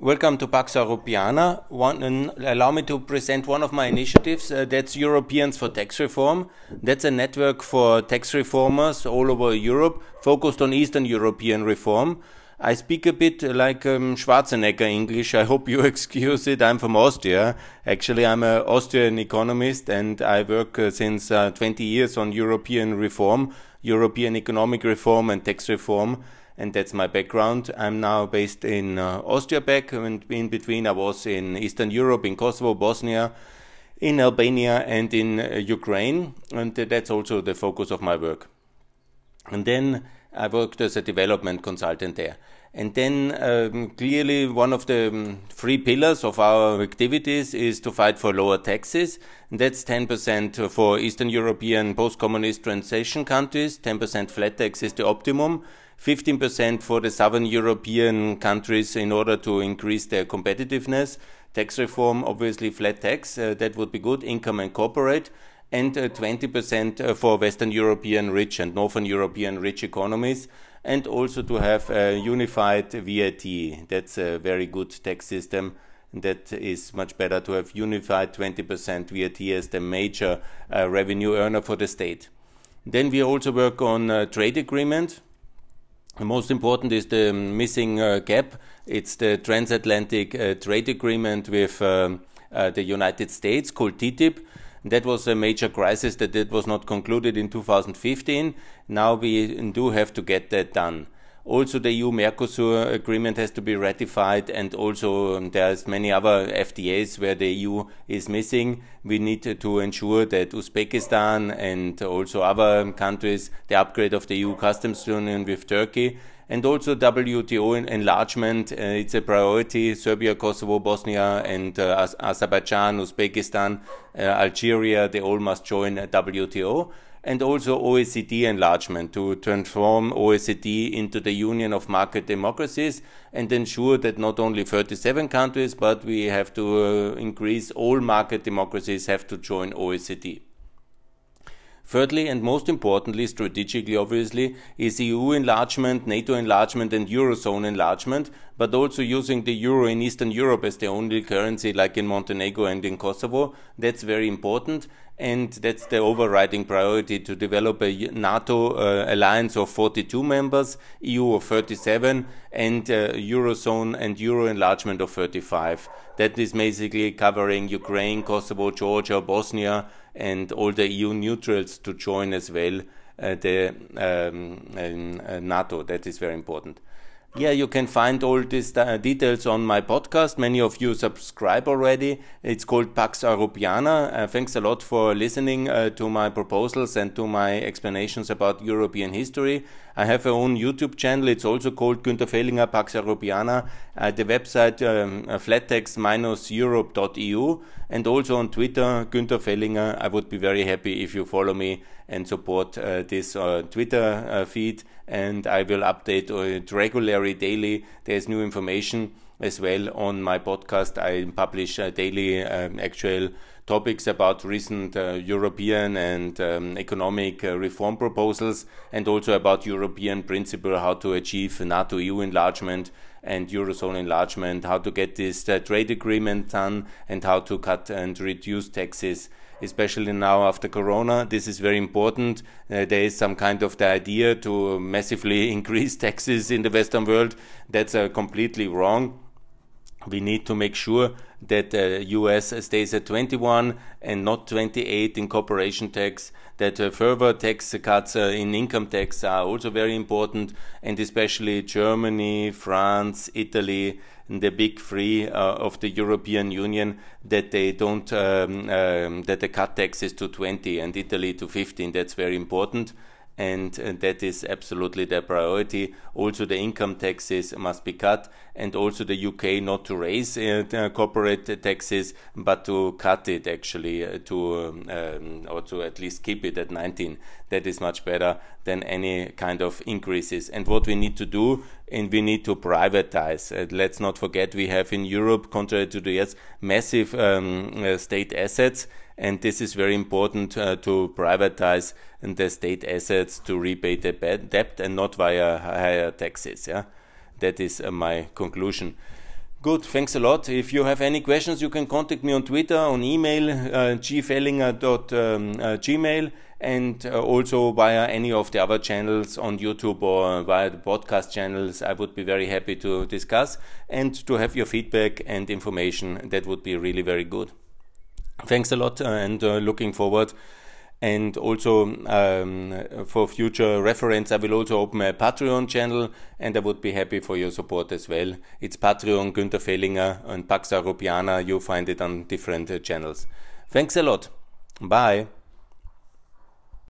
Welcome to Pax Europiana. One, allow me to present one of my initiatives. Uh, that's Europeans for Tax Reform. That's a network for tax reformers all over Europe, focused on Eastern European reform. I speak a bit like um, Schwarzenegger English. I hope you excuse it. I'm from Austria. Actually, I'm an Austrian economist and I work uh, since uh, 20 years on European reform, European economic reform and tax reform and that's my background. I'm now based in uh, Austria back, and in between I was in Eastern Europe, in Kosovo, Bosnia, in Albania, and in uh, Ukraine, and that's also the focus of my work. And then I worked as a development consultant there. And then um, clearly one of the um, three pillars of our activities is to fight for lower taxes. And that's 10% for Eastern European post-communist transition countries. 10% flat tax is the optimum. 15% for the southern European countries in order to increase their competitiveness. Tax reform, obviously flat tax, uh, that would be good. Income and corporate. And uh, 20% uh, for Western European rich and Northern European rich economies. And also to have a unified VAT. That's a very good tax system that is much better to have unified 20% VAT as the major uh, revenue earner for the state. Then we also work on uh, trade agreement the most important is the missing uh, gap. It's the transatlantic uh, trade agreement with um, uh, the United States called TTIP. That was a major crisis that it was not concluded in 2015. Now we do have to get that done. Also, the EU Mercosur agreement has to be ratified, and also um, there's many other FTAs where the EU is missing. We need to ensure that Uzbekistan and also other countries, the upgrade of the EU customs union with Turkey, and also WTO enlargement. Uh, it's a priority. Serbia, Kosovo, Bosnia, and uh, Azerbaijan, Uzbekistan, uh, Algeria, they all must join WTO and also OECD enlargement to transform OECD into the union of market democracies and ensure that not only 37 countries, but we have to uh, increase all market democracies have to join OECD. Thirdly, and most importantly, strategically, obviously, is EU enlargement, NATO enlargement, and Eurozone enlargement, but also using the euro in Eastern Europe as the only currency, like in Montenegro and in Kosovo. That's very important and that's the overriding priority to develop a NATO uh, alliance of 42 members, EU of 37, and uh, Eurozone and Euro enlargement of 35. That is basically covering Ukraine, Kosovo, Georgia, Bosnia, and all the EU neutrals to join as well uh, the um, uh, NATO. That is very important. Yeah, you can find all these uh, details on my podcast. Many of you subscribe already. It's called Pax Europiana. Uh, thanks a lot for listening uh, to my proposals and to my explanations about European history. I have a own YouTube channel. It's also called Günter Fehlinger Pax Europiana. Uh, the website um, uh, flattex-europe.eu and also on Twitter, Günter Fehlinger. I would be very happy if you follow me and support uh, this Twitter feed. And I will update it regularly, daily. There's new information as well on my podcast. I publish daily um, actual topics about recent uh, European and um, economic uh, reform proposals, and also about European principle how to achieve NATO EU enlargement and Eurozone enlargement, how to get this uh, trade agreement done, and how to cut and reduce taxes especially now after Corona. This is very important. Uh, there is some kind of the idea to massively increase taxes in the Western world. That's uh, completely wrong. We need to make sure that the uh, US stays at 21 and not 28 in corporation tax, that uh, further tax cuts uh, in income tax are also very important, and especially Germany, France, Italy, the big three uh, of the European Union that they don't um, um, that the cut taxes to 20 and Italy to 15. That's very important and, and, that is absolutely their priority. Also, the income taxes must be cut, and also the UK not to raise uh, corporate taxes, but to cut it actually uh, to um, um, or to at least keep it at 19. That is much better than any kind of increases. And what we need to do, and we need to privatize. Uh, let's not forget we have in Europe, contrary to the US, massive um, uh, state assets and this is very important uh, to privatize the state assets to repay the debt and not via higher taxes. Yeah, that is uh, my conclusion. Good, thanks a lot. If you have any questions, you can contact me on Twitter, on email, uh, gfellinger.gmail, um, uh, and uh, also via any of the other channels on YouTube or via the podcast channels. I would be very happy to discuss and to have your feedback and information. That would be really very good. Thanks a lot, uh, and uh, looking forward and also um, for future reference, I will also open a Patreon channel and I would be happy for your support as well. It's Patreon Günther Fehlinger and Pax Europiana. You find it on different uh, channels. Thanks a lot. Bye.